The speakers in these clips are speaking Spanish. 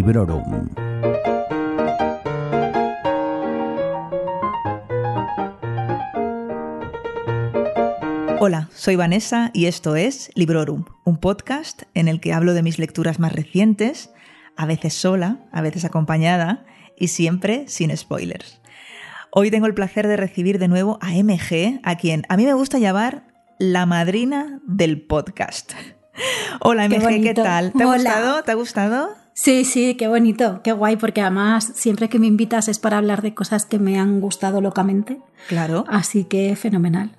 Librorum. Hola, soy Vanessa y esto es Librorum, un podcast en el que hablo de mis lecturas más recientes, a veces sola, a veces acompañada y siempre sin spoilers. Hoy tengo el placer de recibir de nuevo a MG, a quien a mí me gusta llamar la madrina del podcast. Hola MG, ¿qué, tal? ¿Te ha gustado? ¿Te ha gustado? Sí, sí, qué bonito, qué guay, porque además siempre que me invitas es para hablar de cosas que me han gustado locamente. Claro. Así que fenomenal.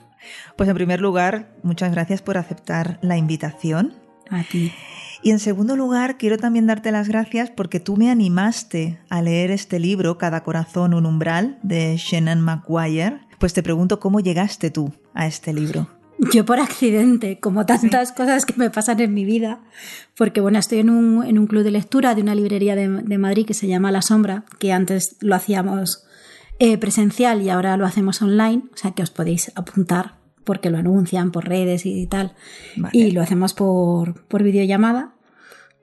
Pues en primer lugar, muchas gracias por aceptar la invitación. A ti. Y en segundo lugar, quiero también darte las gracias porque tú me animaste a leer este libro, Cada corazón un umbral, de Shannon McGuire. Pues te pregunto cómo llegaste tú a este libro. Yo por accidente, como tantas cosas que me pasan en mi vida, porque bueno, estoy en un, en un club de lectura de una librería de, de, Madrid que se llama La Sombra, que antes lo hacíamos eh, presencial y ahora lo hacemos online, o sea que os podéis apuntar porque lo anuncian por redes y tal, vale. y lo hacemos por, por videollamada.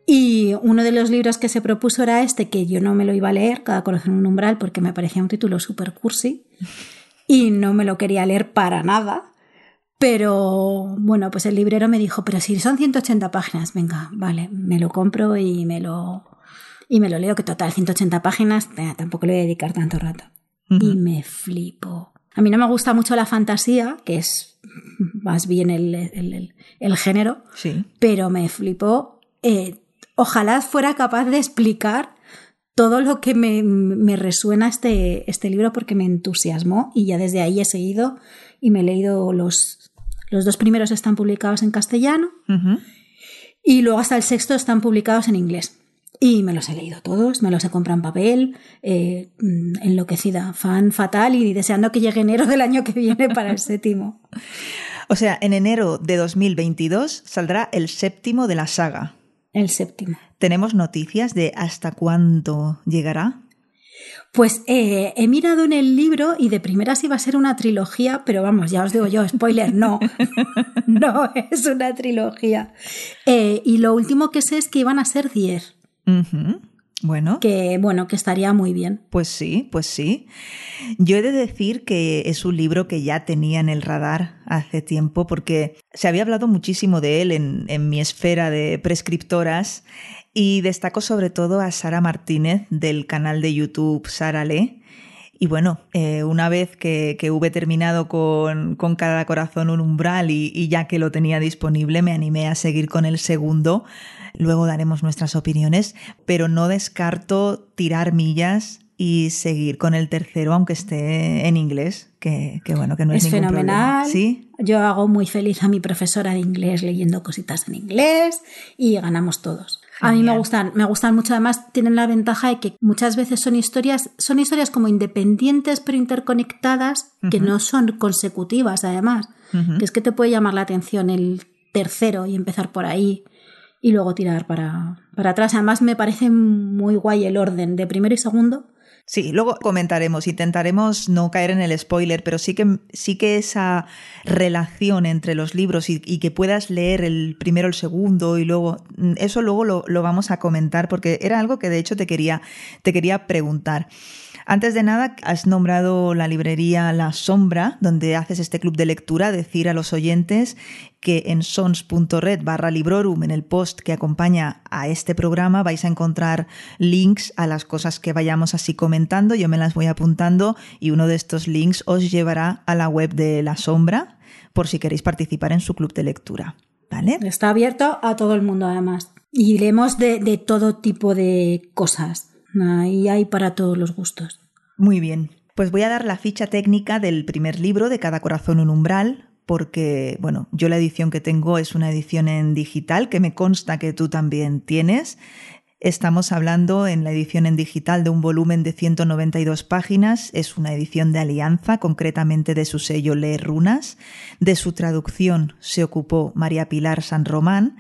Y uno de los libros que se propuso era este, que yo no me lo iba a leer, Cada corazón un umbral, porque me parecía un título súper cursi y no me lo quería leer para nada. Pero bueno, pues el librero me dijo, pero si son 180 páginas, venga, vale, me lo compro y me lo, y me lo leo, que total, 180 páginas, eh, tampoco le voy a dedicar tanto rato. Uh -huh. Y me flipo. A mí no me gusta mucho la fantasía, que es más bien el, el, el, el género, sí. pero me flipó. Eh, ojalá fuera capaz de explicar todo lo que me, me resuena este, este libro porque me entusiasmó y ya desde ahí he seguido y me he leído los, los dos primeros están publicados en castellano uh -huh. y luego hasta el sexto están publicados en inglés. Y me los he leído todos, me los he comprado en papel, eh, enloquecida, fan fatal y deseando que llegue enero del año que viene para el séptimo. O sea, en enero de 2022 saldrá el séptimo de la saga. El séptimo. ¿Tenemos noticias de hasta cuándo llegará? Pues eh, he mirado en el libro y de primeras iba a ser una trilogía, pero vamos, ya os digo yo, spoiler, no, no es una trilogía. Eh, y lo último que sé es que iban a ser 10. Uh -huh. Bueno. Que bueno, que estaría muy bien. Pues sí, pues sí. Yo he de decir que es un libro que ya tenía en el radar hace tiempo porque se había hablado muchísimo de él en, en mi esfera de prescriptoras y destaco sobre todo a Sara Martínez del canal de YouTube Sara Le. Y bueno, eh, una vez que, que, hube terminado con, con Cada Corazón un umbral y, y ya que lo tenía disponible, me animé a seguir con el segundo Luego daremos nuestras opiniones, pero no descarto tirar millas y seguir con el tercero, aunque esté en inglés, que, que bueno, que no es, es fenomenal. Problema. ¿Sí? Yo hago muy feliz a mi profesora de inglés leyendo cositas en inglés y ganamos todos. Genial. A mí me gustan, me gustan mucho. Además, tienen la ventaja de que muchas veces son historias, son historias como independientes pero interconectadas, uh -huh. que no son consecutivas, además. Uh -huh. Que es que te puede llamar la atención el tercero y empezar por ahí y luego tirar para, para atrás. Además, me parece muy guay el orden de primero y segundo. Sí, luego comentaremos, intentaremos no caer en el spoiler, pero sí que, sí que esa relación entre los libros y, que puedas leer el primero, el segundo y luego, eso luego lo, lo, vamos a comentar porque era algo que de hecho te quería, te quería preguntar. Antes de nada, has nombrado la librería La Sombra, donde haces este club de lectura, decir a los oyentes que en sons.red barra librorum, en el post que acompaña a este programa, vais a encontrar links a las cosas que vayamos así comentando. Yo me las voy apuntando y uno de estos links os llevará a la web de La Sombra por si queréis participar en su club de lectura. ¿Vale? Está abierto a todo el mundo, además. Y leemos de, de todo tipo de cosas. Ahí hay para todos los gustos. Muy bien. Pues voy a dar la ficha técnica del primer libro de Cada corazón un umbral, porque, bueno, yo la edición que tengo es una edición en digital, que me consta que tú también tienes. Estamos hablando en la edición en digital de un volumen de 192 páginas, es una edición de Alianza, concretamente de su sello Leer Runas. De su traducción se ocupó María Pilar San Román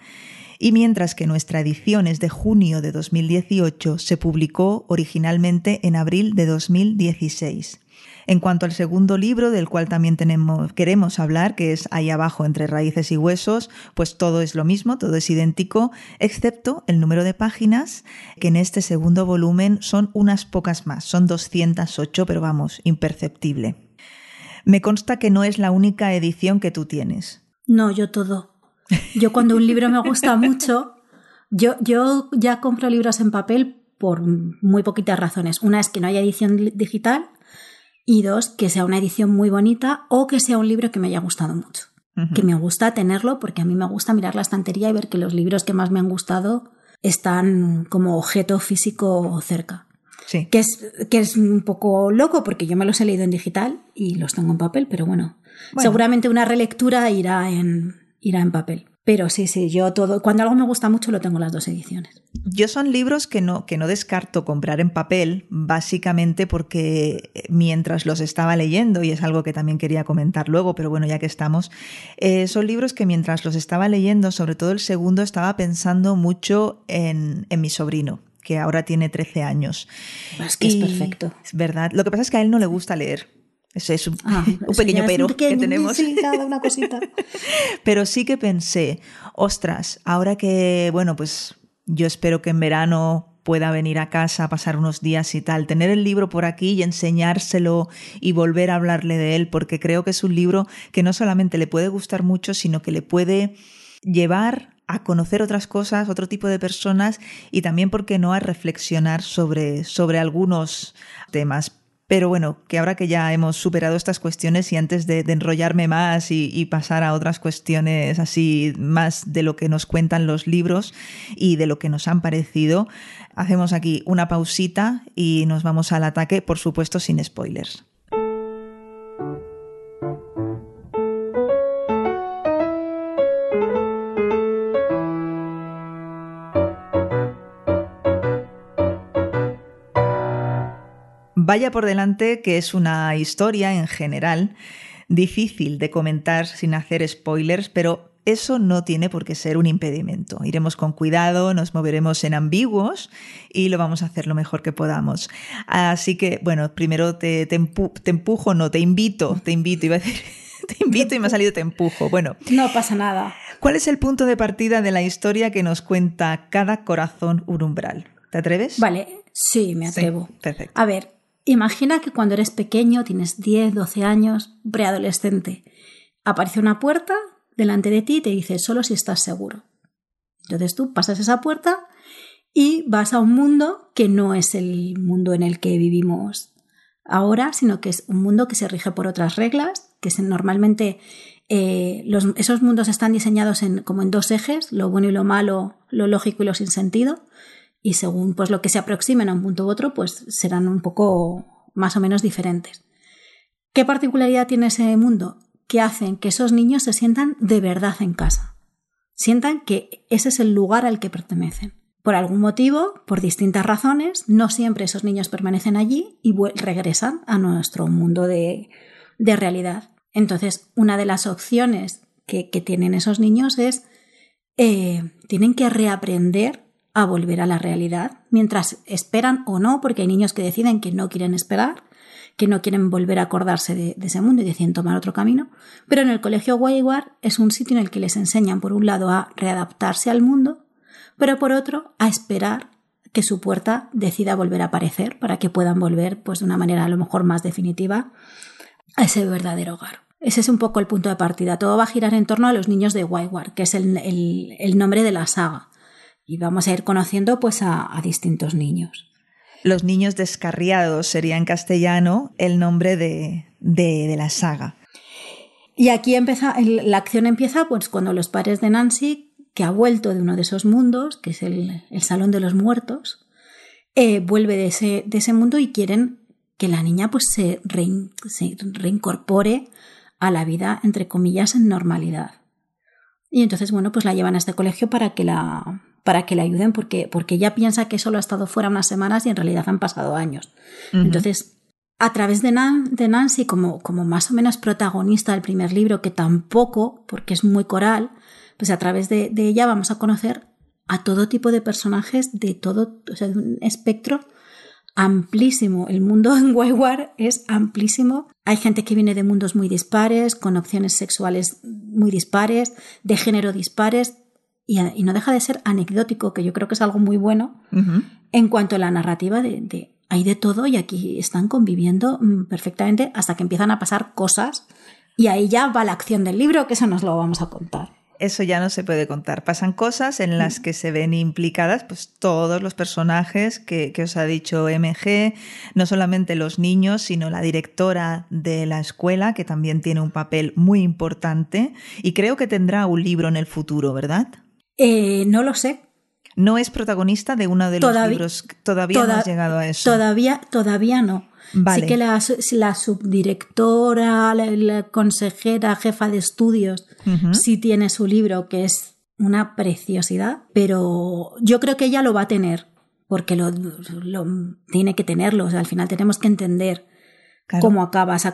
y mientras que nuestra edición es de junio de 2018, se publicó originalmente en abril de 2016. En cuanto al segundo libro, del cual también queremos hablar, que es Ahí abajo entre raíces y huesos, pues todo es lo mismo, todo es idéntico, excepto el número de páginas, que en este segundo volumen son unas pocas más, son 208, pero vamos, imperceptible. Me consta que no es la única edición que tú tienes. No, yo todo. Yo cuando un libro me gusta mucho, yo, yo ya compro libros en papel por muy poquitas razones. Una es que no haya edición digital y dos, que sea una edición muy bonita o que sea un libro que me haya gustado mucho. Que me gusta tenerlo porque a mí me gusta mirar la estantería y ver que los libros que más me han gustado están como objeto físico cerca. Sí. Que es, que es un poco loco porque yo me los he leído en digital y los tengo en papel, pero bueno, Bueno. seguramente una relectura irá en, irá en papel. Pero sí, sí, yo todo, cuando algo me gusta mucho lo tengo en las dos ediciones. Yo son libros que no, que no descarto comprar en papel, básicamente porque mientras los estaba leyendo, y es algo que también quería comentar luego, pero bueno, ya que estamos, eh, son libros que mientras los estaba leyendo, sobre todo el segundo, estaba pensando mucho en, en mi sobrino que ahora tiene 13 años. Es que es perfecto. Es verdad. Lo que pasa es que a él no le gusta leer. Ese es un, Ah, un pequeño pero un pequeño, que tenemos. sí, cada una cosita. Pero sí que pensé, ostras, ahora que, bueno, pues yo espero que en verano pueda venir a casa a pasar unos días y tal, tener el libro por aquí y enseñárselo y volver a hablarle de él, porque creo que es un libro que no solamente le puede gustar mucho, sino que le puede llevar a conocer otras cosas, otro tipo de personas y también, ¿por qué no?, a reflexionar sobre, sobre algunos temas. Pero bueno, que ahora que ya hemos superado estas cuestiones y antes de, de enrollarme más y, y pasar a otras cuestiones así más de lo que nos cuentan los libros y de lo que nos han parecido, hacemos aquí una pausita y nos vamos al ataque, por supuesto sin spoilers. Vaya por delante que es una historia en general difícil de comentar sin hacer spoilers, pero eso no tiene por qué ser un impedimento. Iremos con cuidado, nos moveremos en ambiguos y lo vamos a hacer lo mejor que podamos. Así que, bueno, primero te, te, empu te empujo, no, te invito, te invito, iba a decir, te invito y me ha salido te empujo. Bueno, No pasa nada. ¿cuál es el punto de partida de la historia que nos cuenta cada corazón un umbral? ¿Te atreves? Vale, sí, me atrevo. Sí, perfecto. A ver, imagina que cuando eres pequeño, tienes 10, 12 años, preadolescente, aparece una puerta delante de ti y te dice solo si estás seguro. Entonces tú pasas esa puerta y vas a un mundo que no es el mundo en el que vivimos ahora, sino que es un mundo que se rige por otras reglas, que normalmente eh, esos mundos están diseñados en, como en dos ejes, lo bueno y lo malo, lo lógico y lo sin sentido, y según pues, lo que se aproximen a un punto u otro, pues serán un poco más o menos diferentes. ¿Qué particularidad tiene ese mundo? Que hacen que esos niños se sientan de verdad en casa. Sientan que ese es el lugar al que pertenecen. Por algún motivo, por distintas razones, no siempre esos niños permanecen allí y regresan a nuestro mundo de, de realidad. Entonces, una de las opciones que, que tienen esos niños es, eh, tienen que reaprender a volver a la realidad, mientras esperan o no, porque hay niños que deciden que no quieren esperar, que no quieren volver a acordarse de, ese mundo y deciden tomar otro camino. Pero en el colegio Wayward es un sitio en el que les enseñan, por un lado, a readaptarse al mundo, pero por otro, a esperar que su puerta decida volver a aparecer para que puedan volver, pues de una manera a lo mejor más definitiva, a ese verdadero hogar. Ese es un poco el punto de partida. Todo va a girar en torno a los niños de Wayward, que es el, el, el nombre de la saga. Y vamos a ir conociendo pues a, a distintos niños. Los niños descarriados sería en castellano el nombre de, de, de la saga. Y aquí empieza, la acción empieza pues cuando los padres de Nancy, que ha vuelto de uno de esos mundos, que es el, el Salón de los Muertos, eh, vuelve de ese, de ese mundo y quieren que la niña pues se, rein, se reincorpore a la vida, entre comillas, en normalidad. Y entonces, bueno, pues la llevan a este colegio para que la, para que le ayuden, porque, porque ella piensa que solo ha estado fuera unas semanas y en realidad han pasado años. Uh -huh. Entonces, a través de, Nan, de Nancy, como, como más o menos protagonista del primer libro, que tampoco, porque es muy coral, pues a través de, de ella vamos a conocer a todo tipo de personajes de todo, o sea, de un espectro amplísimo. El mundo en Wayward es amplísimo. Hay gente que viene de mundos muy dispares, con opciones sexuales muy dispares, de género dispares, y, no deja de ser anecdótico, que yo creo que es algo muy bueno en cuanto a la narrativa de, hay de todo y aquí están conviviendo mm, perfectamente hasta que empiezan a pasar cosas y ahí ya va la acción del libro, que eso nos lo vamos a contar eso ya no se puede contar. Pasan cosas en las mm. que se ven implicadas pues, todos los personajes que, os ha dicho MG, no solamente los niños, sino la directora de la escuela, que también tiene un papel muy importante y creo que tendrá un libro en el futuro, ¿verdad? Eh, no lo sé. No es protagonista de uno de los libros. Todavía no has llegado a eso. Todavía, todavía no. Sí que la, la subdirectora, la, consejera, jefa de estudios, sí tiene su libro, que es una preciosidad, pero yo creo que ella lo va a tener, porque lo, tiene que tenerlo. al final tenemos que entender cómo acabas,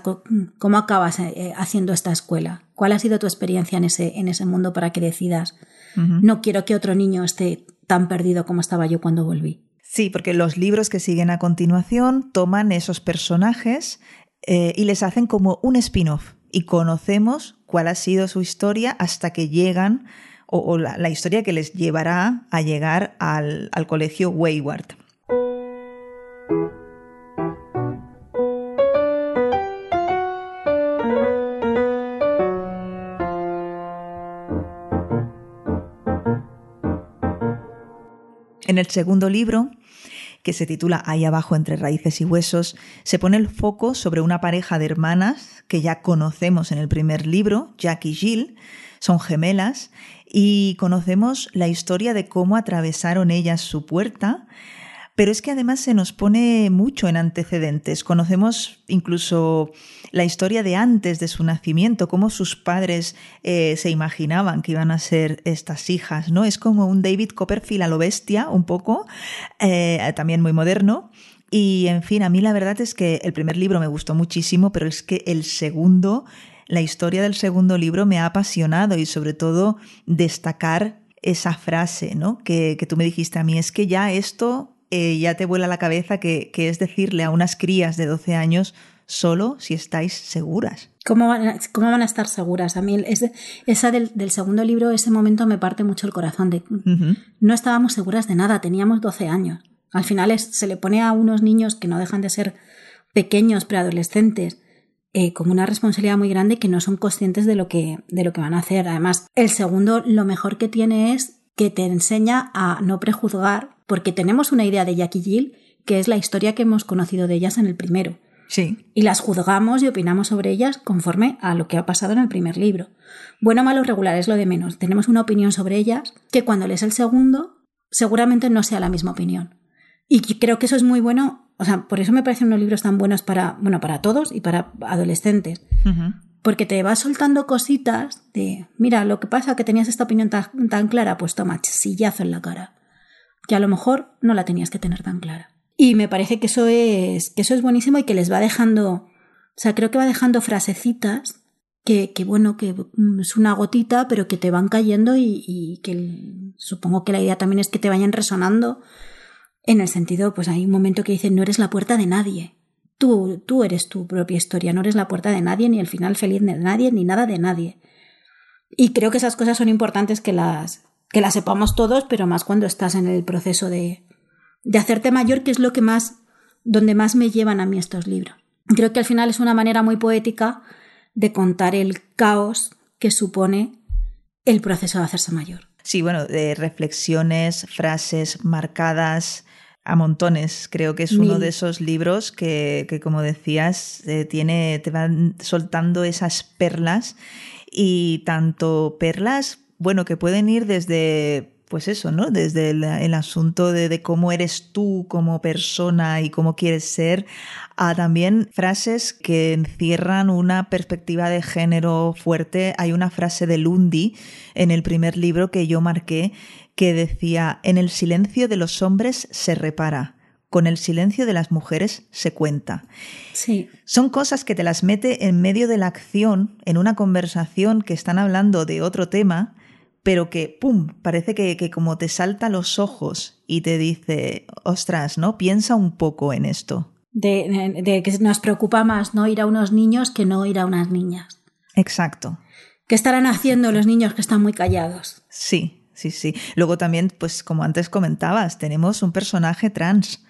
cómo acabas eh, haciendo esta escuela. ¿Cuál ha sido tu experiencia en ese, en ese mundo para que decidas? No quiero que otro niño esté tan perdido como estaba yo cuando volví. Sí, porque los libros que siguen a continuación toman esos personajes eh, y les hacen como un spin-off y conocemos cuál ha sido su historia hasta que llegan o, la, historia que les llevará a llegar al, al colegio Wayward. En el segundo libro, que se titula Ahí abajo entre raíces y huesos, se pone el foco sobre una pareja de hermanas que ya conocemos en el primer libro, Jack y Jill, son gemelas, y conocemos la historia de cómo atravesaron ellas su puerta, pero es que además se nos pone mucho en antecedentes. Conocemos incluso la historia de antes de su nacimiento, cómo sus padres eh, se imaginaban que iban a ser estas hijas, ¿no? Es como un David Copperfield a lo bestia, un poco, eh, también muy moderno. Y en fin, a mí la verdad es que el primer libro me gustó muchísimo, pero es que el segundo, la historia del segundo libro me ha apasionado y sobre todo destacar esa frase, ¿no? Que, que tú me dijiste a mí, es que ya esto eh, ya te vuela la cabeza que, es decirle a unas crías de 12 años solo si estáis seguras. ¿Cómo van a, cómo van a estar seguras? A mí esa del, segundo libro, ese momento me parte mucho el corazón. De, No estábamos seguras de nada, teníamos 12 años. Al final se le pone a unos niños que no dejan de ser pequeños, preadolescentes, eh, como una responsabilidad muy grande que no son conscientes de lo que, de lo que van a hacer. Además, el segundo lo mejor que tiene es que te enseña a no prejuzgar, porque tenemos una idea de Jackie Jill, que es la historia que hemos conocido de ellas en el primero. Sí. Y las juzgamos y opinamos sobre ellas conforme a lo que ha pasado en el primer libro. Bueno, malo, regular es lo de menos. Tenemos una opinión sobre ellas que cuando lees el segundo seguramente no sea la misma opinión. Y creo que eso es muy bueno, o sea, por eso me parecen unos libros tan buenos para, bueno, para todos y para adolescentes porque te vas soltando cositas de, mira, lo que pasa que tenías esta opinión tan, clara, pues toma, sillazo en la cara, que a lo mejor no la tenías que tener tan clara. Y me parece que eso es, que eso es buenísimo y que les va dejando, o sea, creo que va dejando frasecitas que, que bueno, que es una gotita, pero que te van cayendo y, y que supongo que la idea también es que te vayan resonando en el sentido, pues hay un momento que dice, no eres la puerta de nadie. Tú, tú eres tu propia historia, no eres la puerta de nadie, ni el final feliz de nadie, ni nada de nadie. Y creo que esas cosas son importantes que las, que las sepamos todos, pero más cuando estás en el proceso de, de hacerte mayor, que es lo que más, donde más me llevan a mí estos libros. Creo que al final es una manera muy poética de contar el caos que supone el proceso de hacerse mayor. Sí, bueno, de reflexiones, frases marcadas, a montones. Creo que es uno de esos libros que, que como decías, eh, tiene, te van soltando esas perlas y tanto perlas, bueno, que pueden ir desde pues eso, ¿no? Desde el, asunto de, de, cómo eres tú como persona y cómo quieres ser, a también frases que encierran una perspectiva de género fuerte. Hay una frase de Lundi en el primer libro que yo marqué que decía, en el silencio de los hombres se repara, con el silencio de las mujeres se cuenta. Sí. Son cosas que te las mete en medio de la acción, en una conversación que están hablando de otro tema, pero que, ¡pum!, parece que, que, como te salta a los ojos y te dice, ostras, ¿no? Piensa un poco en esto. De, de, que nos preocupa más no ir a unos niños que no ir a unas niñas. Exacto. ¿Qué estarán haciendo los niños que están muy callados? Sí, sí, sí. Luego también, pues como antes comentabas, tenemos un personaje trans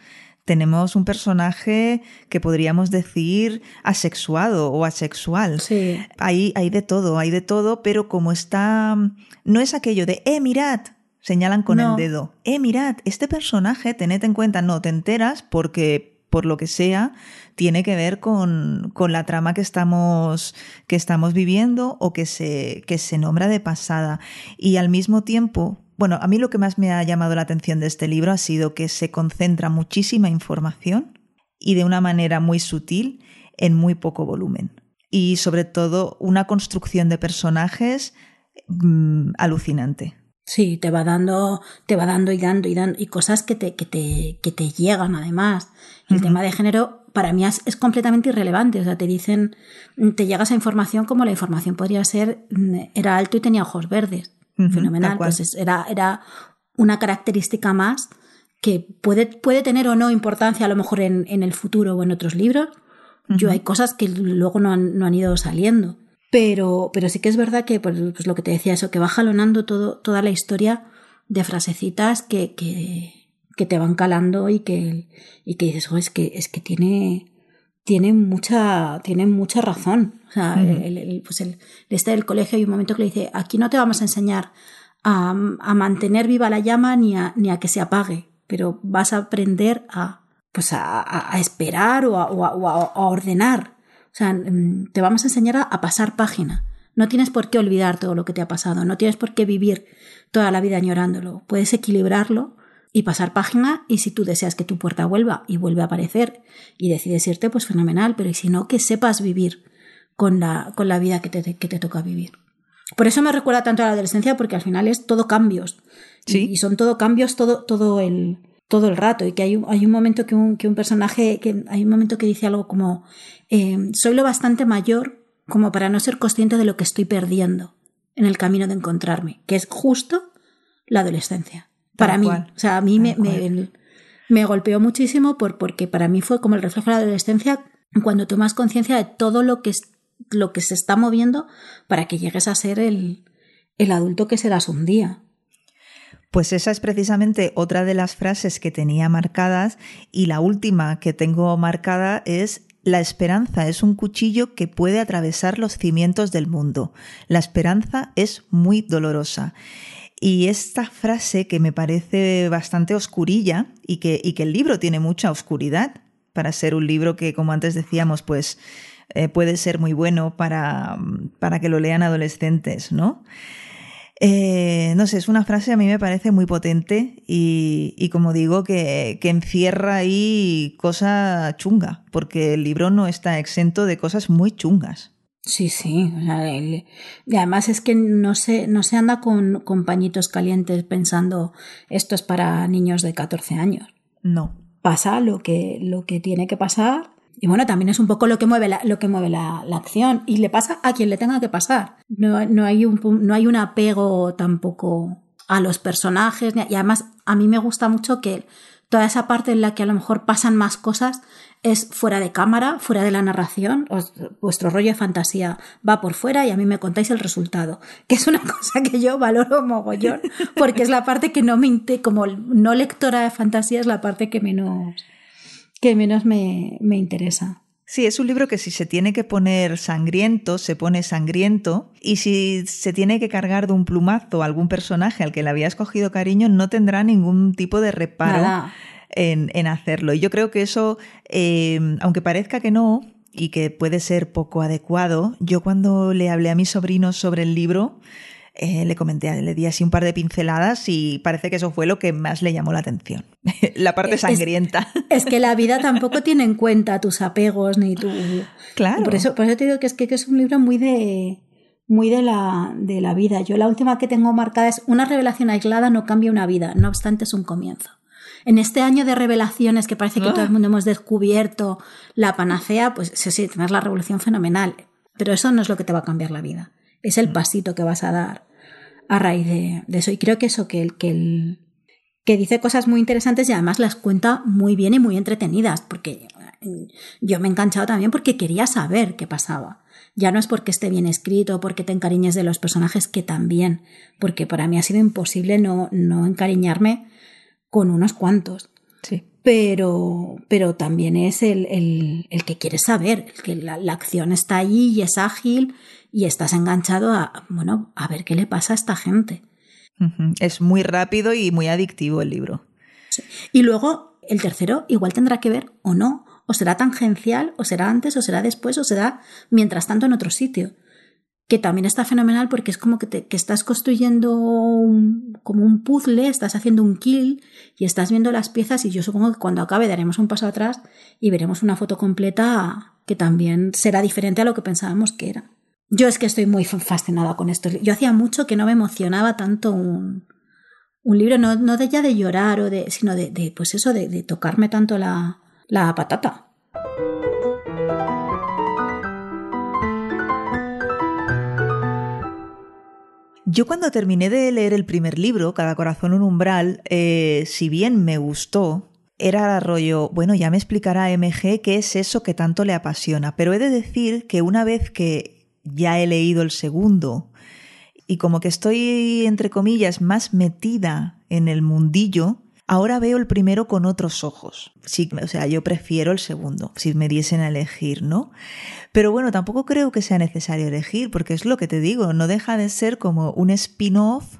tenemos un personaje que podríamos decir asexuado o asexual. Sí. Hay, hay de todo, hay de todo, pero como está, no es aquello de, eh, mirad, señalan con No. el dedo, eh, mirad, este personaje, tened en cuenta, no, te enteras porque por lo que sea, tiene que ver con, con la trama que estamos, que estamos viviendo o que se, que se nombra de pasada. Y al mismo tiempo, bueno, a mí lo que más me ha llamado la atención de este libro ha sido que se concentra muchísima información y de una manera muy sutil en muy poco volumen. Y sobre todo una construcción de personajes mmm, alucinante. Sí, te va dando, te va dando y dando y dando, y cosas que te, que te, que te llegan además. El uh -huh. tema de género para mí es, es, completamente irrelevante. O sea, te dicen, te llega esa información como la información podría ser, era alto y tenía ojos verdes. Uh -huh, Fenomenal. Pues era, era una característica más que puede, puede tener o no importancia a lo mejor en, en el futuro o en otros libros. Uh -huh. Yo hay cosas que luego no han, no han ido saliendo. Pero, pero sí que es verdad que, pues, pues, lo que te decía, eso, que va jalonando todo, toda la historia de frasecitas que, que, que te van calando y que, y que dices, oh, es que, es que tiene, tiene mucha, tiene mucha razón. O sea, uh -huh. el, el, pues el, este del colegio hay un momento que le dice, aquí no te vamos a enseñar a, a mantener viva la llama ni a, ni a que se apague, pero vas a aprender a, pues a, a esperar o a, o a, a ordenar o sea, mm, te vamos a enseñar a, a, pasar página. No tienes por qué olvidar todo lo que te ha pasado, no tienes por qué vivir toda la vida añorándolo. Puedes equilibrarlo y pasar página y si tú deseas que tu puerta vuelva y vuelve a aparecer y decides irte, pues fenomenal, pero y si no, que sepas vivir con la, con la vida que te, que te toca vivir. Por eso me recuerda tanto a la adolescencia porque al final es todo cambios. Sí. Y, y son todo cambios todo, todo el, todo el rato y que hay un, hay un momento que un, que un personaje, que hay un momento que dice algo como eh, soy lo bastante mayor como para no ser consciente de lo que estoy perdiendo en el camino de encontrarme, que es justo la adolescencia. Para mí, cual. o sea, a mí me, me, me, golpeó muchísimo por, porque para mí fue como el reflejo de la adolescencia cuando tomas conciencia de todo lo que, es, lo que se está moviendo para que llegues a ser el, el adulto que serás un día. Pues esa es precisamente otra de las frases que tenía marcadas y la última que tengo marcada es la esperanza es un cuchillo que puede atravesar los cimientos del mundo. La esperanza es muy dolorosa. Y esta frase que me parece bastante oscurilla y que, y que el libro tiene mucha oscuridad para ser un libro que, como antes decíamos, pues eh, puede ser muy bueno para, para que lo lean adolescentes, ¿no? Eh, no sé, es una frase a mí me parece muy potente y, y como digo, que, que, encierra ahí cosa chunga, porque el libro no está exento de cosas muy chungas. Sí, sí. Y además es que no se, no se anda con, con pañitos calientes pensando esto es para niños de 14 años. No. Pasa lo que, lo que tiene que pasar y bueno, también es un poco lo que mueve la, lo que mueve la, la, acción y le pasa a quien le tenga que pasar. No, no, hay un, no hay un apego tampoco a los personajes y además a mí me gusta mucho que toda esa parte en la que a lo mejor pasan más cosas es fuera de cámara, fuera de la narración, os, vuestro rollo de fantasía va por fuera y a mí me contáis el resultado, que es una cosa que yo valoro mogollón, porque es la parte que no me, como no lectora de fantasía, es la parte que menos que menos me, me, interesa. Sí, es un libro que si se tiene que poner sangriento, se pone sangriento, y si se tiene que cargar de un plumazo a algún personaje al que le habías cogido cariño, no tendrá ningún tipo de reparo en, en, hacerlo. Y yo creo que eso, eh, aunque parezca que no, y que puede ser poco adecuado, yo cuando le hablé a mis sobrinos sobre el libro, eh, le comenté, le di así un par de pinceladas y parece que eso fue lo que más le llamó la atención. la parte sangrienta. Es, es, que la vida tampoco tiene en cuenta tus apegos ni tu. Claro. Por eso, por eso te digo que es, que, que es un libro muy de muy de la, de la vida. Yo la última que tengo marcada es una revelación aislada no cambia una vida, no obstante es un comienzo. En este año de revelaciones que parece que Ah. todo el mundo hemos descubierto la panacea, pues sí, sí, tener la revolución fenomenal. Pero eso no es lo que te va a cambiar la vida. Es el pasito que vas a dar a raíz de, eso. Y creo que eso, que el, que el, que dice cosas muy interesantes y además las cuenta muy bien y muy entretenidas, porque yo me he enganchado también porque quería saber qué pasaba. Ya no es porque esté bien escrito, porque te encariñes de los personajes, que también, porque para mí ha sido imposible no, no encariñarme con unos cuantos. Sí. Pero, pero también es el, el, el que quieres saber, el que la, la, acción está allí y es ágil y estás enganchado a, bueno, a ver qué le pasa a esta gente. Es muy rápido y muy adictivo el libro. Sí. Y luego el tercero igual tendrá que ver o no, o será tangencial, o será antes, o será después, o será mientras tanto en otro sitio. Que también está fenomenal porque es como que, te, que estás construyendo un, como un puzzle, estás haciendo un kill y estás viendo las piezas y yo supongo que cuando acabe daremos un paso atrás y veremos una foto completa que también será diferente a lo que pensábamos que era. Yo es que estoy muy fascinada con esto. Yo hacía mucho que no me emocionaba tanto un, un libro, no, no de ya de llorar, o de, sino de, de pues eso, de, de, tocarme tanto la, la patata. Yo cuando terminé de leer el primer libro, Cada corazón un umbral, eh, si bien me gustó, era rollo, bueno, ya me explicará MG qué es eso que tanto le apasiona, pero he de decir que una vez que ya he leído el segundo y como que estoy, entre comillas, más metida en el mundillo, ahora veo el primero con otros ojos. Sí, o sea, yo prefiero el segundo, si me diesen a elegir, ¿no? Pero bueno, tampoco creo que sea necesario elegir, porque es lo que te digo, no deja de ser como un spin-off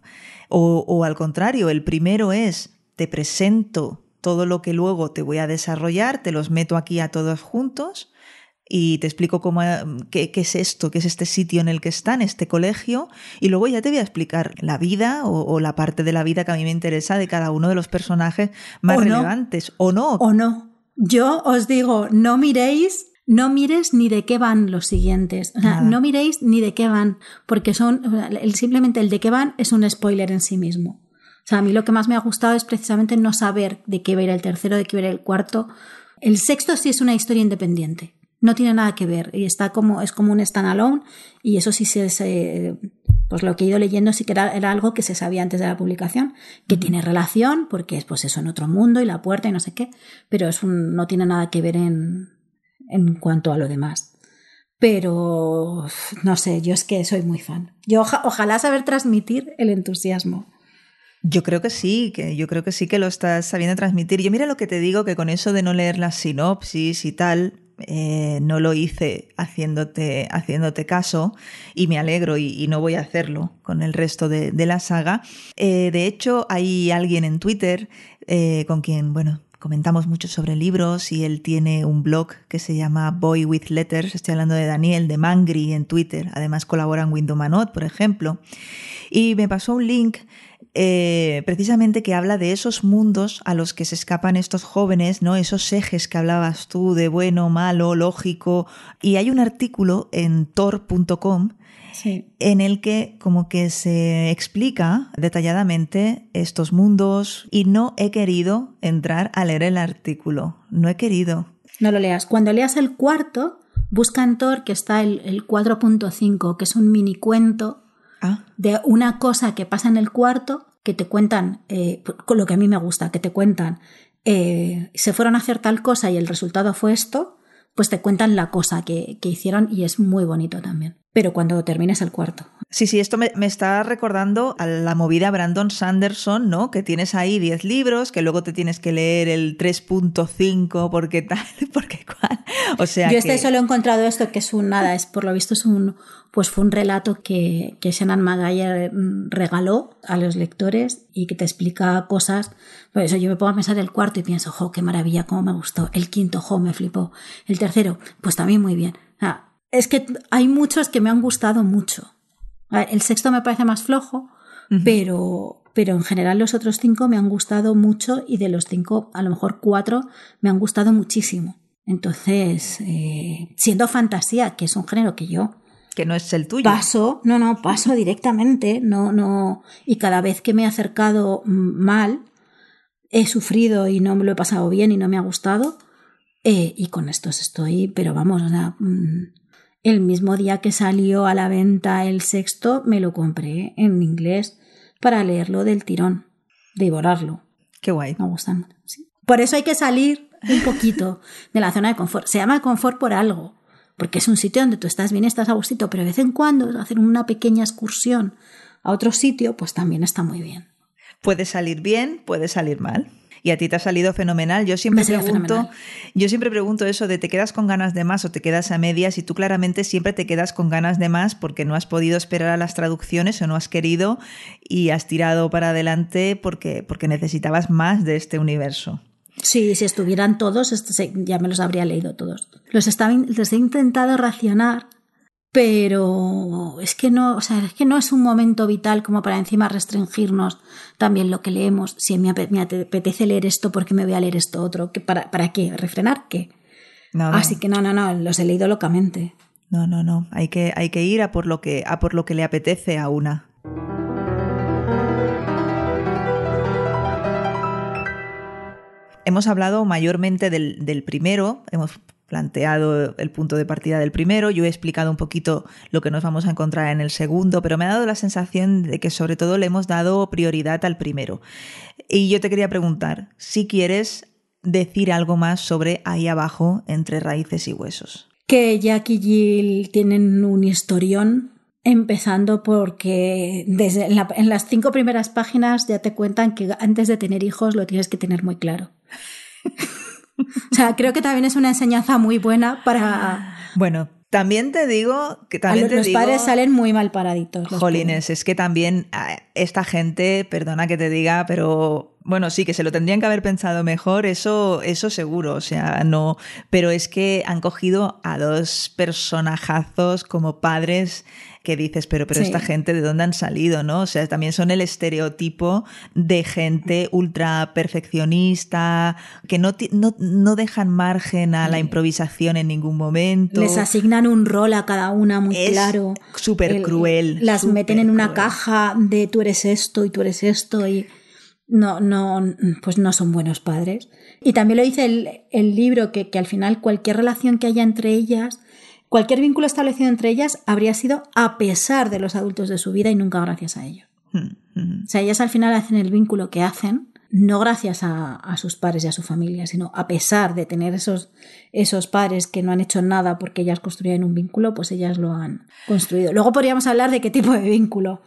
o, o al contrario, el primero es, te presento todo lo que luego te voy a desarrollar, te los meto aquí a todos juntos y te explico cómo, qué, qué, es esto, qué es este sitio en el que están, este colegio, y luego ya te voy a explicar la vida o, o, la parte de la vida que a mí me interesa de cada uno de los personajes más o relevantes, no. o no. O no. Yo os digo, no miréis, no mires ni de qué van los siguientes. O sea, no miréis ni de qué van, porque son, el, simplemente el de qué van es un spoiler en sí mismo. O sea, a mí lo que más me ha gustado es precisamente no saber de qué va a ir el tercero, de qué va a ir el cuarto. El sexto sí es una historia independiente no tiene nada que ver y está como es como un standalone y eso sí se, se pues lo que he ido leyendo sí que era, era, algo que se sabía antes de la publicación que tiene relación porque es pues eso en otro mundo y la puerta y no sé qué pero es un, no tiene nada que ver en en cuanto a lo demás. Pero no sé yo es que soy muy fan. Yo oja, ojalá saber transmitir el entusiasmo. Yo creo que sí, que yo creo que sí que lo estás sabiendo transmitir. Yo mira lo que te digo, que con eso de no leer la sinopsis y tal, eh, no lo hice haciéndote, haciéndote caso y me alegro y, no voy a hacerlo con el resto de, de la saga. Eh, de hecho, hay alguien en Twitter eh, con quien, bueno, comentamos mucho sobre libros y él tiene un blog que se llama Boy with Letters. Estoy hablando de Daniel, de Mangri en Twitter. Además colabora en Windomanot, por ejemplo. Y me pasó un link eh, precisamente que habla de esos mundos a los que se escapan estos jóvenes, ¿no? Esos ejes que hablabas tú de bueno, malo, lógico. Y hay un artículo en tor.com sí. en el que como que se explica detalladamente estos mundos y no he querido entrar a leer el artículo. No he querido. No lo leas. Cuando leas el cuarto, busca en Tor que está el, el 4.5, que es un mini cuento Ah. de una cosa que pasa en el cuarto que te cuentan, eh, lo que a mí me gusta, que te cuentan, eh, se fueron a hacer tal cosa y el resultado fue esto, pues te cuentan la cosa que, que hicieron y es muy bonito también. Pero cuando termines el cuarto. Sí, sí, esto me, me, está recordando a la movida Brandon Sanderson, ¿no? Que tienes ahí 10 libros, que luego te tienes que leer el 3.5 porque tal, porque cual. O sea. Yo este solo he encontrado esto, que es un nada, es por lo visto es un, pues fue un relato que, que Shannon Magaller regaló a los lectores y que te explica cosas. Por eso yo me pongo a pensar el cuarto y pienso, jo, qué maravilla, cómo me gustó. El quinto, jo, me flipó. El tercero, pues también muy bien. Ah, es que hay muchos que me han gustado mucho. El sexto me parece más flojo, uh -huh. pero, pero en general los otros cinco me han gustado mucho y de los cinco, a lo mejor cuatro, me han gustado muchísimo. Entonces, eh, siendo fantasía, que es un género que yo que no es el tuyo. Paso, no, no, paso directamente, no, no, y cada vez que me he acercado mal, he sufrido y no me lo he pasado bien y no me ha gustado, eh, y con estos estoy, pero vamos, o sea, el mismo día que salió a la venta el sexto, me lo compré en inglés para leerlo del tirón, devorarlo. Qué guay. Me gustan. Por eso hay que salir un poquito de la zona de confort. Se llama confort por algo, porque es un sitio donde tú estás bien, estás a gustito, pero de vez en cuando hacer una pequeña excursión a otro sitio, pues también está muy bien. Puede salir bien, puede salir mal y a ti te ha salido fenomenal. Yo siempre pregunto, yo siempre pregunto eso de te quedas con ganas de más o te quedas a medias y tú claramente siempre te quedas con ganas de más porque no has podido esperar a las traducciones o no has querido y has tirado para adelante porque, porque necesitabas más de este universo. Sí, si estuvieran todos, este ya me los habría leído todos. Los, los he intentado racionar pero es que no, o sea, es que no es un momento vital como para encima restringirnos también lo que leemos. Si me apetece leer esto, ¿por qué me voy a leer esto otro? ¿Para, para qué? ¿Refrenar qué? Así que no, no, no, los he leído locamente. No, no, no. Hay que, hay que ir a por lo que, a por lo que le apetece a una. Hemos hablado mayormente del, del primero, hemos planteado el punto de partida del primero, yo he explicado un poquito lo que nos vamos a encontrar en el segundo, pero me ha dado la sensación de que sobre todo le hemos dado prioridad al primero. Y yo te quería preguntar si quieres decir algo más sobre ahí abajo entre raíces y huesos. Que Jack y Jill tienen un historión empezando porque desde en las cinco primeras páginas ya te cuentan que antes de tener hijos lo tienes que tener muy claro. O sea, creo que también es una enseñanza muy buena para... Bueno, también te digo que también los padres salen muy mal paraditos. Jolines, es que también ah, esta gente, perdona que te diga, pero bueno, sí, que se lo tendrían que haber pensado mejor, eso, eso seguro, o sea, no, pero es que han cogido a dos personajazos como padres que dices, pero, pero esta gente, ¿de dónde han salido? ¿no? O sea, también son el estereotipo de gente ultra perfeccionista, que no, no, dejan margen a la improvisación en ningún momento. Les asignan un rol a cada una muy claro. Súper cruel. Las meten en una caja de tú eres esto y tú eres esto y no, no, pues no son buenos padres. Y también lo dice el, el libro que, que al final cualquier relación que haya entre ellas Cualquier vínculo establecido entre ellas habría sido a pesar de los adultos de su vida y nunca gracias a ellos. Hmm, hmm. O sea, ellas al final hacen el vínculo que hacen, no gracias a, sus padres y a su familia, sino a pesar de tener esos, esos padres que no han hecho nada porque ellas construyen un vínculo, pues ellas lo han construido. Luego podríamos hablar de qué tipo de vínculo.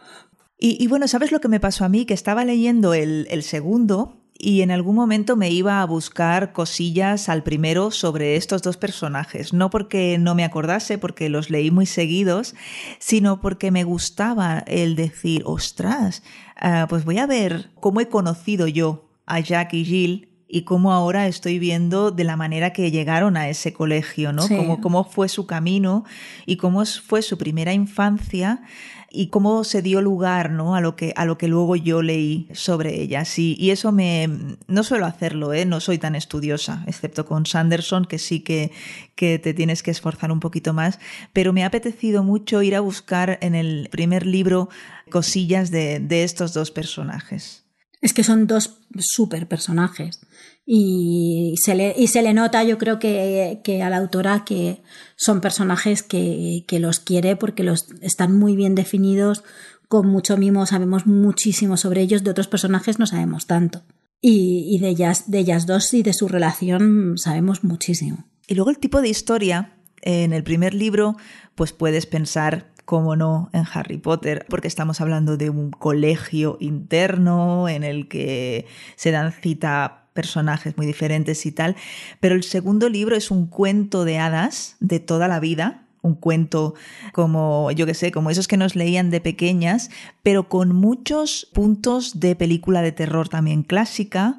Y, bueno, ¿sabes lo que me pasó a mí? Que estaba leyendo el, el segundo y en algún momento me iba a buscar cosillas al primero sobre estos dos personajes, no porque no me acordase, porque los leí muy seguidos, sino porque me gustaba el decir, ostras, ah, pues voy a ver cómo he conocido yo a Jack y Jill y cómo ahora estoy viendo de la manera que llegaron a ese colegio, ¿no? Cómo, cómo fue su camino y cómo fue su primera infancia y cómo se dio lugar ¿no? a, lo que, a lo que luego yo leí sobre ellas. Y, y eso me... No suelo hacerlo, ¿eh? no soy tan estudiosa, excepto con Sanderson, que sí que, que te tienes que esforzar un poquito más, pero me ha apetecido mucho ir a buscar en el primer libro cosillas de, de estos dos personajes. Es que son dos super personajes y se le, y se le nota, yo creo que, que a la autora que son personajes que, que, los quiere porque los están muy bien definidos, con mucho mimo, sabemos muchísimo sobre ellos, de otros personajes no sabemos tanto. Y, y de, ellas, de ellas dos y de su relación sabemos muchísimo. Y luego el tipo de historia, en el primer libro, pues puedes pensar como no, en Harry Potter, porque estamos hablando de un colegio interno en el que se dan cita personajes muy diferentes y tal, pero el segundo libro es un cuento de hadas de toda la vida, un cuento como, yo que sé, como esos que nos leían de pequeñas, pero con muchos puntos de película de terror también clásica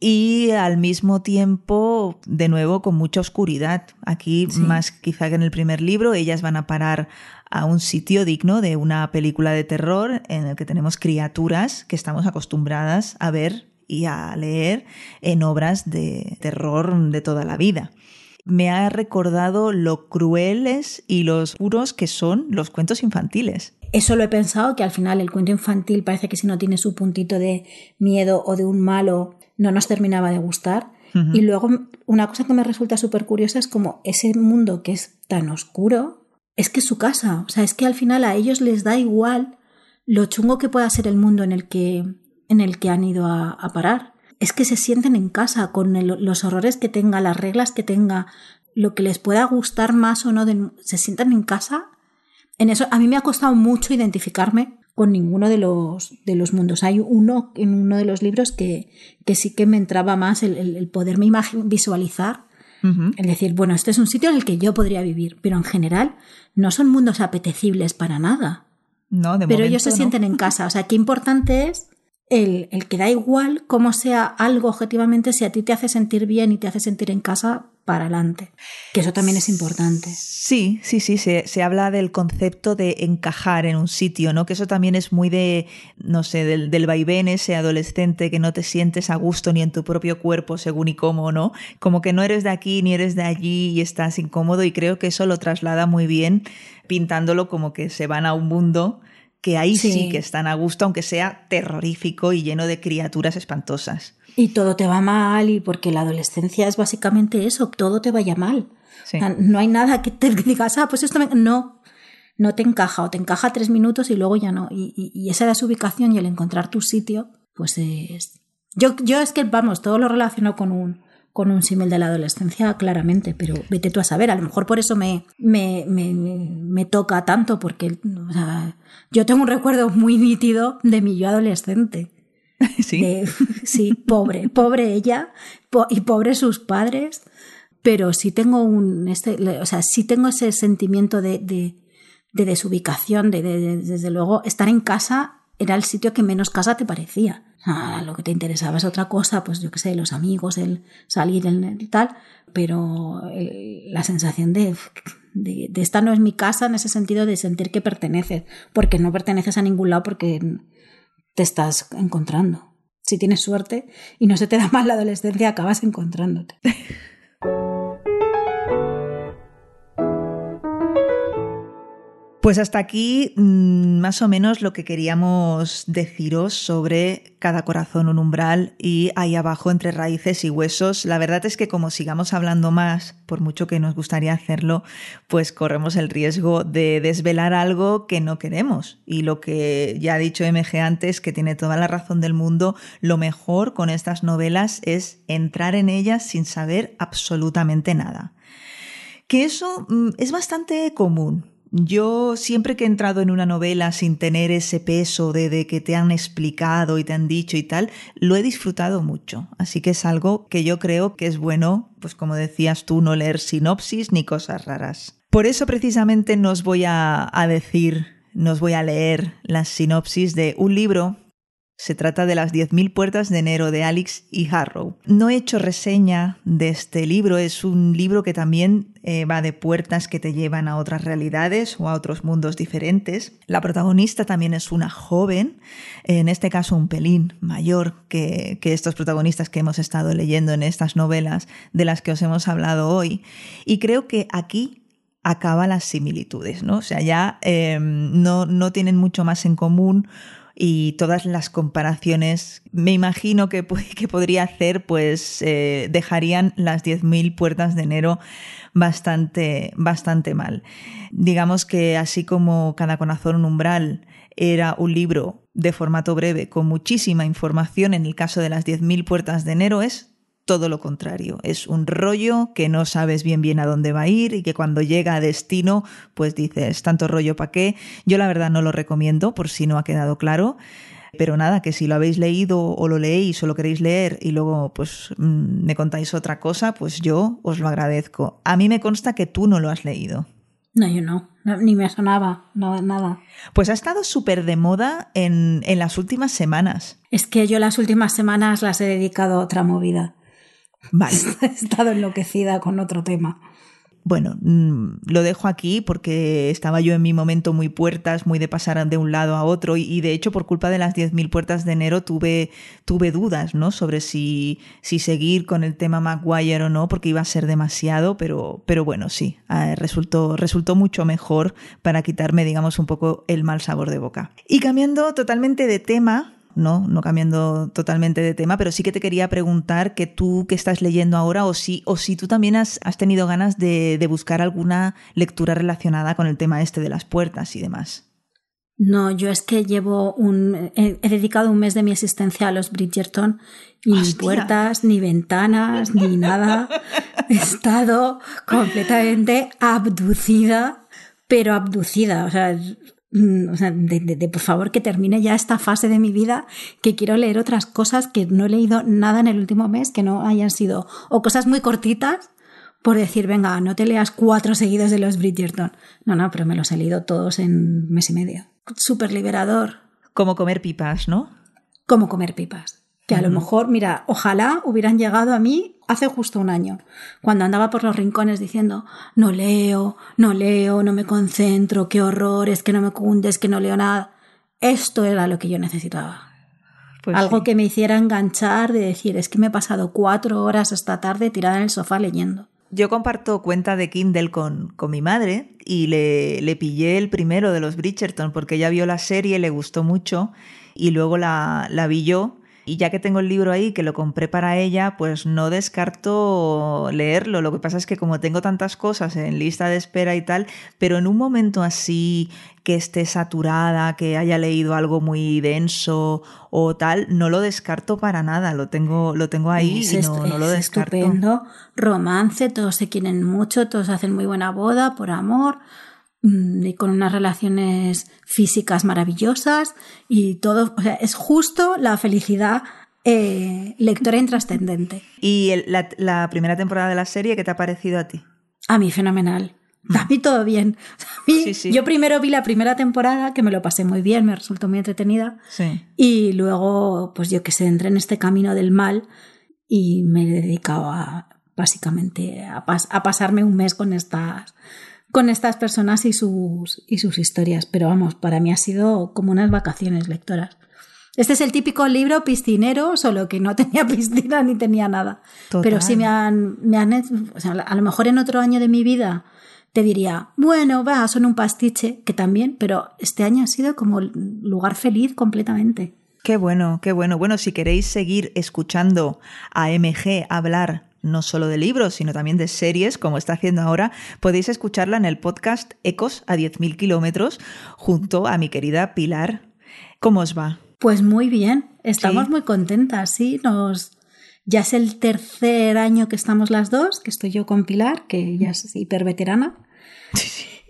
y al mismo tiempo, de nuevo, con mucha oscuridad. Aquí, más quizá que en el primer libro, ellas van a parar a un sitio digno de una película de terror en el que tenemos criaturas que estamos acostumbradas a ver y a leer en obras de terror de toda la vida. Me ha recordado lo crueles y los puros que son los cuentos infantiles. Eso lo he pensado, que al final el cuento infantil parece que si no tiene su puntito de miedo o de un malo, no nos terminaba de gustar. Y luego una cosa que me resulta súper curiosa es como ese mundo que es tan oscuro, es que su casa. O sea, es que al final a ellos les da igual lo chungo que pueda ser el mundo en el que, en el que han ido a, parar. Es que se sienten en casa con los horrores que tenga, las reglas que tenga, lo que les pueda gustar más o no, se sientan en casa. En eso a mí me ha costado mucho identificarme con ninguno de los, de los mundos. Hay uno en uno de los libros que, que sí que me entraba más el, el, poderme visualizar. Es decir, bueno, este es un sitio en el que yo podría vivir, pero en general no son mundos apetecibles para nada. No, de pero ellos se sienten en casa. O sea, qué importante es el, el, que da igual cómo sea algo objetivamente, si a ti te hace sentir bien y te hace sentir en casa, para adelante. Que eso también es importante. Sí, sí, sí, se, se, habla del concepto de encajar en un sitio, ¿no? Que eso también es muy de, no sé, del, del vaivén ese adolescente que no te sientes a gusto ni en tu propio cuerpo según y cómo, ¿no? Como que no eres de aquí ni eres de allí y estás incómodo y creo que eso lo traslada muy bien pintándolo como que se van a un mundo que ahí sí. que están a gusto, aunque sea terrorífico y lleno de criaturas espantosas. Y todo te va mal, y porque la adolescencia es básicamente eso, todo te vaya mal. no hay nada que te digas, ah, pues esto me... No, no te encaja, o te encaja tres minutos y luego ya no. Y, y, esa desubicación y el encontrar tu sitio, pues es... Yo, yo es que, vamos, todo lo relaciono con un, con un símil de la adolescencia, claramente, pero vete tú a saber, a lo mejor por eso me, me, me, me toca tanto, porque yo tengo un recuerdo muy nítido de mi yo adolescente. Sí. sí, pobre, pobre ella y pobre sus padres, pero sí tengo un, este, o sea, sí tengo ese sentimiento de, de, de desubicación, de, de, desde luego, estar en casa era el sitio que menos casa te parecía lo que te interesaba es otra cosa, pues yo qué sé, los amigos, el salir, el, tal, pero la sensación de, de, de, esta no es mi casa en ese sentido de sentir que perteneces, porque no perteneces a ningún lado porque te estás encontrando. Si tienes suerte y no se te da mal la adolescencia, acabas encontrándote. Pues hasta aquí mm, más o menos lo que queríamos deciros sobre cada corazón un umbral y ahí abajo entre raíces y huesos. La verdad es que como sigamos hablando más, por mucho que nos gustaría hacerlo, pues corremos el riesgo de desvelar algo que no queremos. Y lo que ya ha dicho MG antes, que tiene toda la razón del mundo, lo mejor con estas novelas es entrar en ellas sin saber absolutamente nada. Que eso mm, es bastante común yo siempre que he entrado en una novela sin tener ese peso de, que te han explicado y te han dicho y tal, lo he disfrutado mucho. Así que es algo que yo creo que es bueno, pues como decías tú, no leer sinopsis ni cosas raras. Por eso precisamente nos voy a, a decir, nos voy a leer las sinopsis de un libro se trata de las 10.000 puertas de enero de Alex y Harrow. No he hecho reseña de este libro, es un libro que también eh, va de puertas que te llevan a otras realidades o a otros mundos diferentes. La protagonista también es una joven, en este caso un pelín mayor que, estos protagonistas que hemos estado leyendo en estas novelas de las que os hemos hablado hoy. Y creo que aquí acaban las similitudes, ¿no? O sea, ya eh, no, no tienen mucho más en común y todas las comparaciones me imagino que, que podría hacer pues eh, dejarían las 10.000 puertas de enero bastante, bastante mal. Digamos que así como Cada corazón un umbral era un libro de formato breve con muchísima información en el caso de las 10.000 puertas de enero es todo lo contrario. Es un rollo que no sabes bien bien a dónde va a ir y que cuando llega a destino, pues dices, tanto rollo para qué. Yo la verdad no lo recomiendo por si no ha quedado claro. Pero nada, que si lo habéis leído o lo leéis o lo queréis leer y luego pues mm, me contáis otra cosa, pues yo os lo agradezco. A mí me consta que tú no lo has leído. No, yo no, ni me sonaba, no, nada. Pues ha estado súper de moda en, en las últimas semanas. Es que yo las últimas semanas las he dedicado a otra movida. Vale. He estado enloquecida con otro tema. Bueno, mm, lo dejo aquí porque estaba yo en mi momento muy puertas, muy de pasar de un lado a otro y, de hecho por culpa de las 10.000 puertas de enero tuve, tuve dudas ¿no? sobre si, si seguir con el tema Maguire o no porque iba a ser demasiado, pero, pero bueno, sí, eh, resultó, resultó mucho mejor para quitarme, digamos, un poco el mal sabor de boca. Y cambiando totalmente de tema, ¿no? No cambiando totalmente de tema, pero sí que te quería preguntar que tú que estás leyendo ahora o si, o si tú también has, has tenido ganas de, de buscar alguna lectura relacionada con el tema este de las puertas y demás. No, yo es que llevo un. He, dedicado un mes de mi existencia a los Bridgerton y ni puertas, ni ventanas, ni nada. He estado completamente abducida, pero abducida. O sea, o sea de, por favor que termine ya esta fase de mi vida, que quiero leer otras cosas que no he leído nada en el último mes, que no hayan sido o cosas muy cortitas por decir, venga, no te leas cuatro seguidos de los Bridgerton. No, no, pero me los he leído todos en mes y medio. Súper liberador. Como comer pipas, ¿no? Como comer pipas. Que a lo mejor, mira, ojalá hubieran llegado a mí hace justo un año, cuando andaba por los rincones diciendo, no leo, no leo, no me concentro, qué horror, es que no me cundes, que no leo nada. Esto era lo que yo necesitaba. Pues Algo que me hiciera enganchar de decir, es que me he pasado cuatro horas esta tarde tirada en el sofá leyendo. Yo comparto cuenta de Kindle con, con mi madre y le, le, pillé el primero de los Bridgerton porque ella vio la serie, le gustó mucho y luego la, la vi yo y ya que tengo el libro ahí, que lo compré para ella, pues no descarto leerlo. Lo que pasa es que como tengo tantas cosas en lista de espera y tal, pero en un momento así que esté saturada, que haya leído algo muy denso o tal, no lo descarto para nada. Lo tengo, lo tengo ahí y no, no, lo descarto. Estupendo. Romance, todos se quieren mucho, todos hacen muy buena boda por amor. Mm, y con unas relaciones físicas maravillosas y todo, o sea, es justo la felicidad eh, lectora intrascendente. ¿Y la, primera temporada de la serie qué te ha parecido a ti? A mí fenomenal. A mí todo bien. Yo primero vi la primera temporada, que me lo pasé muy bien, me resultó muy entretenida. Y luego, pues yo que sé, entré en este camino del mal y me he dedicado a, básicamente, a, a pasarme un mes con estas con estas personas y sus, y sus historias. Pero vamos, para mí ha sido como unas vacaciones lectoras. Este es el típico libro piscinero, solo que no tenía piscina ni tenía nada. Pero sí me han, me han o sea, a lo mejor en otro año de mi vida te diría, bueno, va, son un pastiche, que también, pero este año ha sido como lugar feliz completamente. Qué bueno, qué bueno. Bueno, si queréis seguir escuchando a MG hablar no solo de libros, sino también de series, como está haciendo ahora, podéis escucharla en el podcast Ecos a 10.000 kilómetros junto a mi querida Pilar. ¿Cómo os va? Pues muy bien, estamos muy contentas, sí, nos... Ya es el tercer año que estamos las dos, que estoy yo con Pilar, que ya es hiperveterana.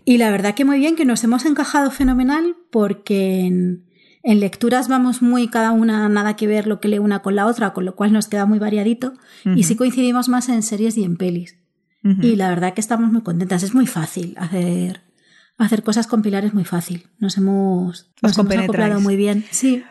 Y la verdad que muy bien, que nos hemos encajado fenomenal porque en, en lecturas vamos muy cada una nada que ver lo que lee una con la otra, con lo cual nos queda muy variadito. Y sí coincidimos más en series y en pelis. Y la verdad que estamos muy contentas. Es muy fácil hacer, hacer cosas con Pilar, es muy fácil. Nos hemos, nos hemos acoplado muy bien. Sí.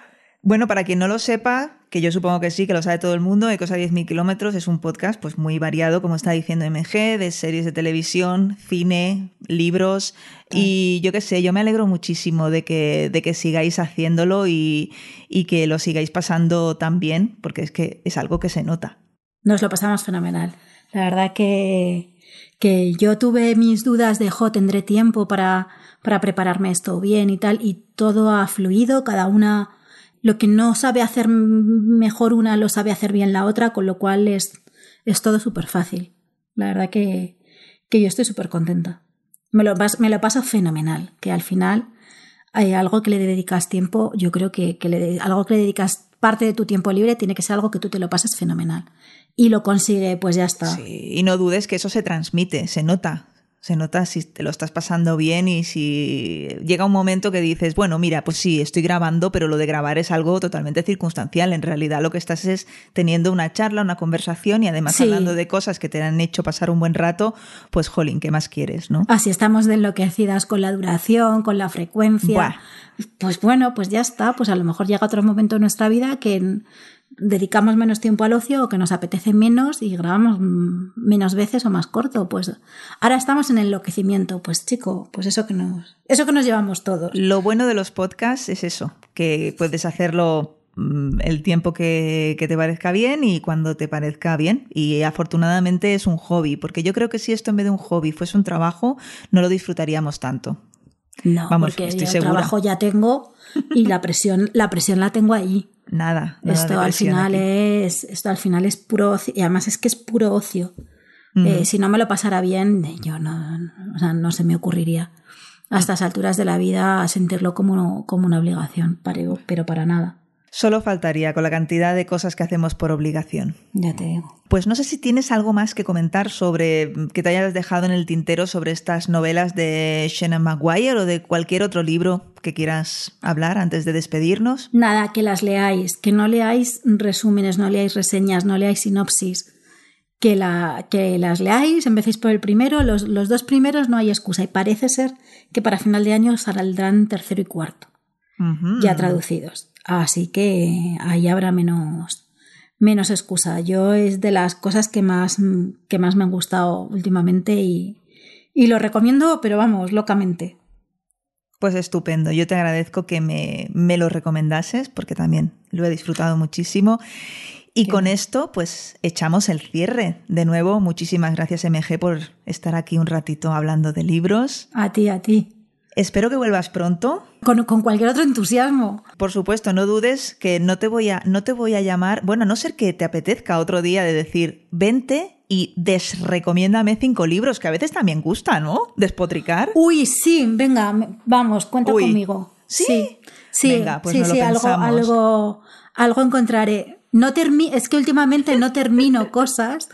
Bueno, para quien no lo sepa, que yo supongo que sí, que lo sabe todo el mundo, Ecos a 10.000 kilómetros es un podcast pues muy variado, como está diciendo MG, de series de televisión, cine, libros. Y yo qué sé, yo me alegro muchísimo de que, de que sigáis haciéndolo y, y que lo sigáis pasando tan bien, porque es que es algo que se nota. Nos lo pasamos fenomenal. La verdad que, que yo tuve mis dudas de, jo, tendré tiempo para, para prepararme esto bien y tal, y todo ha fluido, cada una lo que no sabe hacer mejor una lo sabe hacer bien la otra, con lo cual es, es todo súper fácil. La verdad que, que yo estoy súper contenta. Me lo, me lo paso fenomenal, que al final hay algo que le dedicas tiempo, yo creo que, que le, algo que le dedicas parte de tu tiempo libre tiene que ser algo que tú te lo pases fenomenal. Y lo consigue, pues ya está. Sí, y no dudes que eso se transmite, se nota. Se nota si te lo estás pasando bien y si llega un momento que dices, bueno, mira, pues sí, estoy grabando, pero lo de grabar es algo totalmente circunstancial. En realidad lo que estás es teniendo una charla, una conversación y además hablando de cosas que te han hecho pasar un buen rato, pues jolín, ¿qué más quieres, no? Así estamos de enloquecidas con la duración, con la frecuencia. Pues bueno, pues ya está, pues a lo mejor llega otro momento en nuestra vida que dedicamos menos tiempo al ocio o que nos apetece menos y grabamos menos veces o más corto. Pues ahora estamos en el enloquecimiento. Pues chico, pues eso que nos, eso que nos llevamos todos. Lo bueno de los podcasts es eso, que puedes hacerlo el tiempo que, que, te parezca bien y cuando te parezca bien. Y afortunadamente es un hobby, porque yo creo que si esto en vez de un hobby fuese un trabajo, no lo disfrutaríamos tanto. No, Vamos, porque estoy el trabajo ya tengo y la presión, la presión la tengo ahí. Nada. esto al final es esto al final es puro ocio y además es que es puro ocio. Eh, si no me lo pasara bien, yo no, o sea, no se me ocurriría a estas alturas de la vida sentirlo como, como una obligación, pero para nada. Solo faltaría con la cantidad de cosas que hacemos por obligación. Ya te digo. Pues no sé si tienes algo más que comentar sobre que te hayas dejado en el tintero sobre estas novelas de Shannon Maguire o de cualquier otro libro que quieras hablar antes de despedirnos. Nada, que las leáis, que no leáis resúmenes, no leáis reseñas, no leáis sinopsis. Que, la, que las leáis, empecéis por el primero, los, los dos primeros no hay excusa y parece ser que para final de año saldrán tercero y cuarto, ya traducidos. Así que ahí habrá menos, menos excusa. Yo es de las cosas que más, que más me han gustado últimamente y, y lo recomiendo, pero vamos, locamente. Pues estupendo. Yo te agradezco que me, me, lo recomendases porque también lo he disfrutado muchísimo. Y con esto, pues echamos el cierre. De nuevo, muchísimas gracias MG por estar aquí un ratito hablando de libros. A ti, a ti. Espero que vuelvas pronto. Con, cualquier otro entusiasmo. Por supuesto, no dudes que no te voy a, no te voy a llamar, bueno, a no ser que te apetezca otro día de decir, vente y desrecomiéndame cinco libros, que a veces también gusta, ¿no? Despotricar. Uy, sí, venga, vamos, cuenta conmigo. ¿Sí? Sí, venga, pues sí, sí, algo, algo, algo encontraré. No es que últimamente no termino cosas,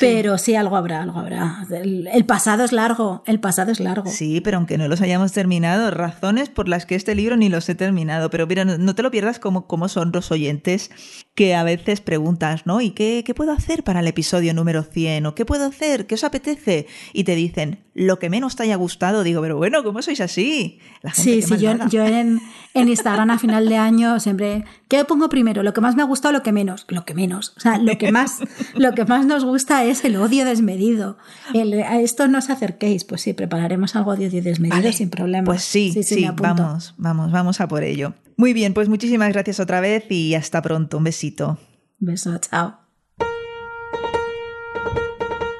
pero sí algo habrá, algo habrá. El, pasado es largo, el pasado es largo. Sí, pero aunque no los hayamos terminado, razones por las que este libro ni los he terminado. Pero mira, no, te lo pierdas como, como son los oyentes que a veces preguntas, ¿no? ¿Y qué, qué, puedo hacer para el episodio número 100? ¿O qué puedo hacer? ¿Qué os apetece? Y te dicen, lo que menos te haya gustado. Digo, pero bueno, ¿cómo sois así? sí, sí, yo, yo en, en, Instagram a final de año siempre, ¿qué pongo primero? ¿Lo que más me ha gustado o lo que menos? Lo que menos. O sea, lo que más, lo que más nos gusta es el odio desmedido. a esto no os acerquéis. Pues sí, prepararemos algo de odio desmedido sin problema. Pues sí, sí, sí vamos, vamos, vamos a por ello. Muy bien, pues muchísimas gracias otra vez y hasta pronto. Un besito. Beso, chao.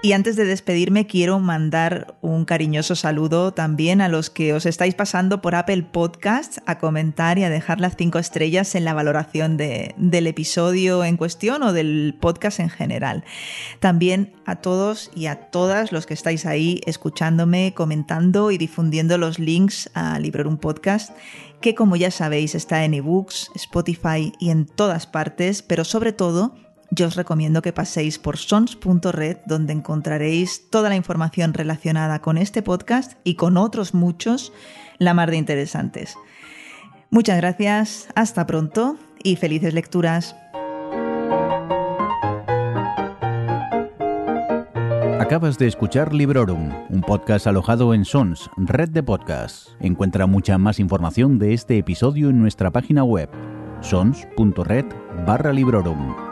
Y antes de despedirme, quiero mandar un cariñoso saludo también a los que os estáis pasando por Apple Podcast a comentar y a dejar las cinco estrellas en la valoración del episodio en cuestión o del podcast en general. También a todos y a todas los que estáis ahí escuchándome, comentando y difundiendo los links a Librorum Podcast que como ya sabéis está en ebooks, Spotify y en todas partes, pero sobre todo yo os recomiendo que paséis por sons.red donde encontraréis toda la información relacionada con este podcast y con otros muchos, la mar de interesantes. Muchas gracias, hasta pronto y felices lecturas. Acabas de escuchar Librorum, un podcast alojado en Sons, red de podcasts. Encuentra mucha más información de este episodio en nuestra página web, sons.red barra Librorum.